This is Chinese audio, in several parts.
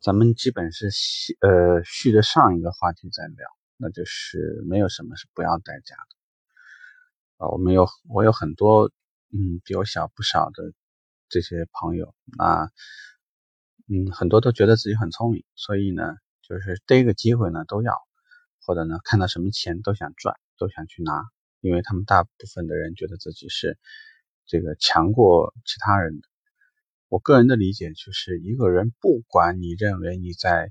咱们基本是续呃续着上一个话题在聊，那就是没有什么是不要代价的啊。我们有我有很多嗯比我小不少的这些朋友啊，嗯很多都觉得自己很聪明，所以呢就是逮个机会呢都要，或者呢看到什么钱都想赚，都想去拿，因为他们大部分的人觉得自己是这个强过其他人的。我个人的理解就是，一个人不管你认为你在，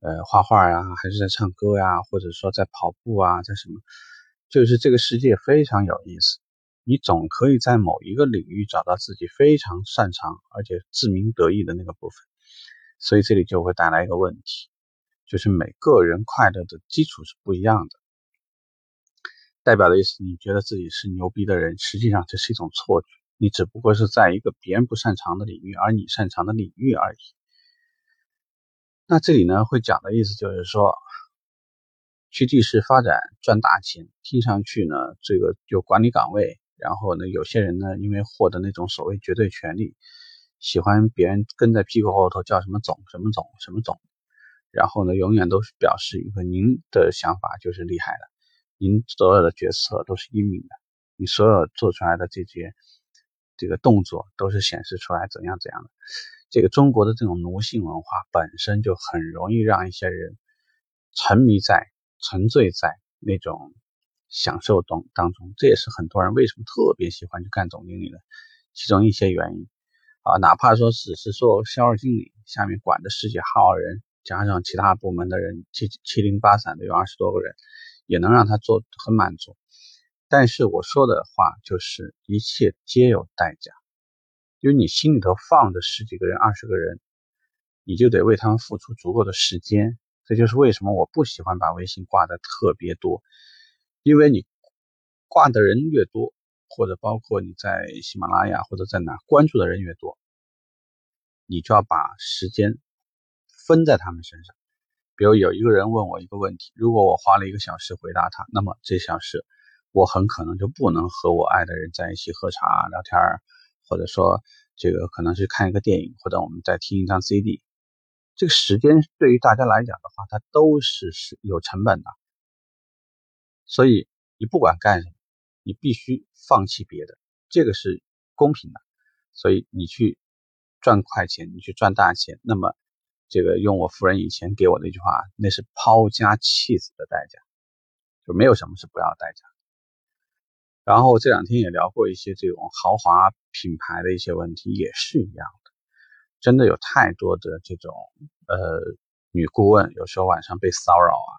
呃，画画呀，还是在唱歌呀，或者说在跑步啊，在什么，就是这个世界非常有意思，你总可以在某一个领域找到自己非常擅长而且自鸣得意的那个部分。所以这里就会带来一个问题，就是每个人快乐的基础是不一样的。代表的意思，你觉得自己是牛逼的人，实际上这是一种错觉。你只不过是在一个别人不擅长的领域，而你擅长的领域而已。那这里呢，会讲的意思就是说，去地市发展赚大钱，听上去呢，这个有管理岗位，然后呢，有些人呢，因为获得那种所谓绝对权利，喜欢别人跟在屁股后头叫什么总、什么总、什么总，然后呢，永远都是表示一个您的想法就是厉害的，您所有的决策都是英明的，你所有做出来的这些。这个动作都是显示出来怎样怎样的。这个中国的这种奴性文化本身就很容易让一些人沉迷在、沉醉在那种享受当当中。这也是很多人为什么特别喜欢去干总经理的其中一些原因啊。哪怕说只是做销售经理，下面管着十几号人，加上其他部门的人七七零八散的有二十多个人，也能让他做很满足。但是我说的话就是，一切皆有代价，因为你心里头放着十几个人、二十个人，你就得为他们付出足够的时间。这就是为什么我不喜欢把微信挂的特别多，因为你挂的人越多，或者包括你在喜马拉雅或者在哪关注的人越多，你就要把时间分在他们身上。比如有一个人问我一个问题，如果我花了一个小时回答他，那么这小时。我很可能就不能和我爱的人在一起喝茶聊天或者说这个可能是看一个电影，或者我们再听一张 CD。这个时间对于大家来讲的话，它都是是有成本的。所以你不管干什么，你必须放弃别的，这个是公平的。所以你去赚快钱，你去赚大钱，那么这个用我夫人以前给我的一句话，那是抛家弃子的代价，就没有什么是不要代价。然后这两天也聊过一些这种豪华品牌的一些问题，也是一样的。真的有太多的这种呃女顾问，有时候晚上被骚扰啊，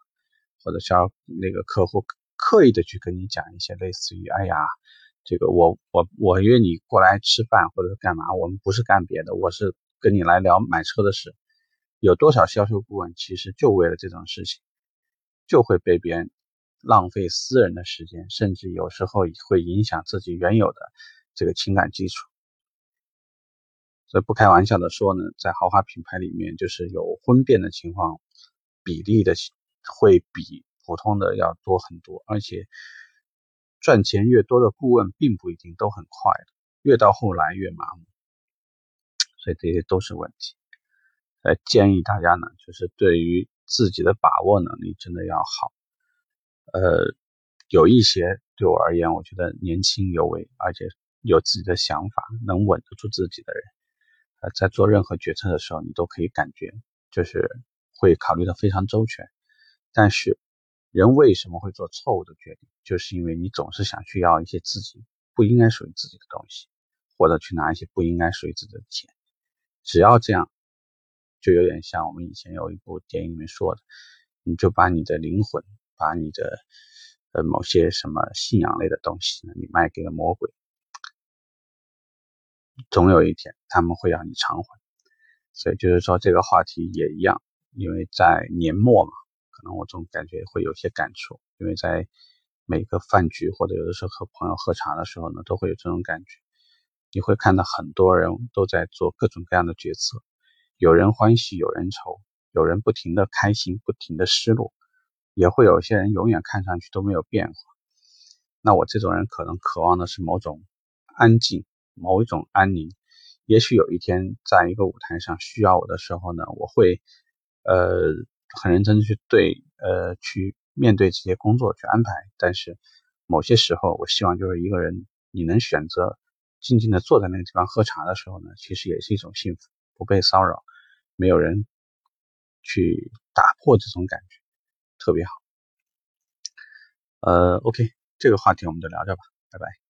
或者叫那个客户刻意的去跟你讲一些类似于“哎呀，这个我我我约你过来吃饭或者是干嘛，我们不是干别的，我是跟你来聊买车的事。”有多少销售顾问其实就为了这种事情，就会被别人。浪费私人的时间，甚至有时候会影响自己原有的这个情感基础。所以不开玩笑的说呢，在豪华品牌里面，就是有婚变的情况比例的会比普通的要多很多，而且赚钱越多的顾问并不一定都很快的，越到后来越麻木。所以这些都是问题。呃，建议大家呢，就是对于自己的把握能力真的要好。呃，有一些对我而言，我觉得年轻有为，而且有自己的想法，能稳得住自己的人，呃，在做任何决策的时候，你都可以感觉就是会考虑的非常周全。但是，人为什么会做错误的决定？就是因为你总是想去要一些自己不应该属于自己的东西，或者去拿一些不应该属于自己的钱。只要这样，就有点像我们以前有一部电影里面说的，你就把你的灵魂。把你的呃某些什么信仰类的东西呢，你卖给了魔鬼，总有一天他们会让你偿还。所以就是说这个话题也一样，因为在年末嘛，可能我总感觉会有些感触，因为在每个饭局或者有的时候和朋友喝茶的时候呢，都会有这种感觉。你会看到很多人都在做各种各样的决策，有人欢喜，有人愁，有人不停的开心，不停的失落。也会有些人永远看上去都没有变化，那我这种人可能渴望的是某种安静，某一种安宁，也许有一天在一个舞台上需要我的时候呢，我会呃很认真去对呃去面对这些工作去安排。但是某些时候，我希望就是一个人你能选择静静的坐在那个地方喝茶的时候呢，其实也是一种幸福，不被骚扰，没有人去打破这种感觉，特别好。呃，OK，这个话题我们就聊聊吧，拜拜。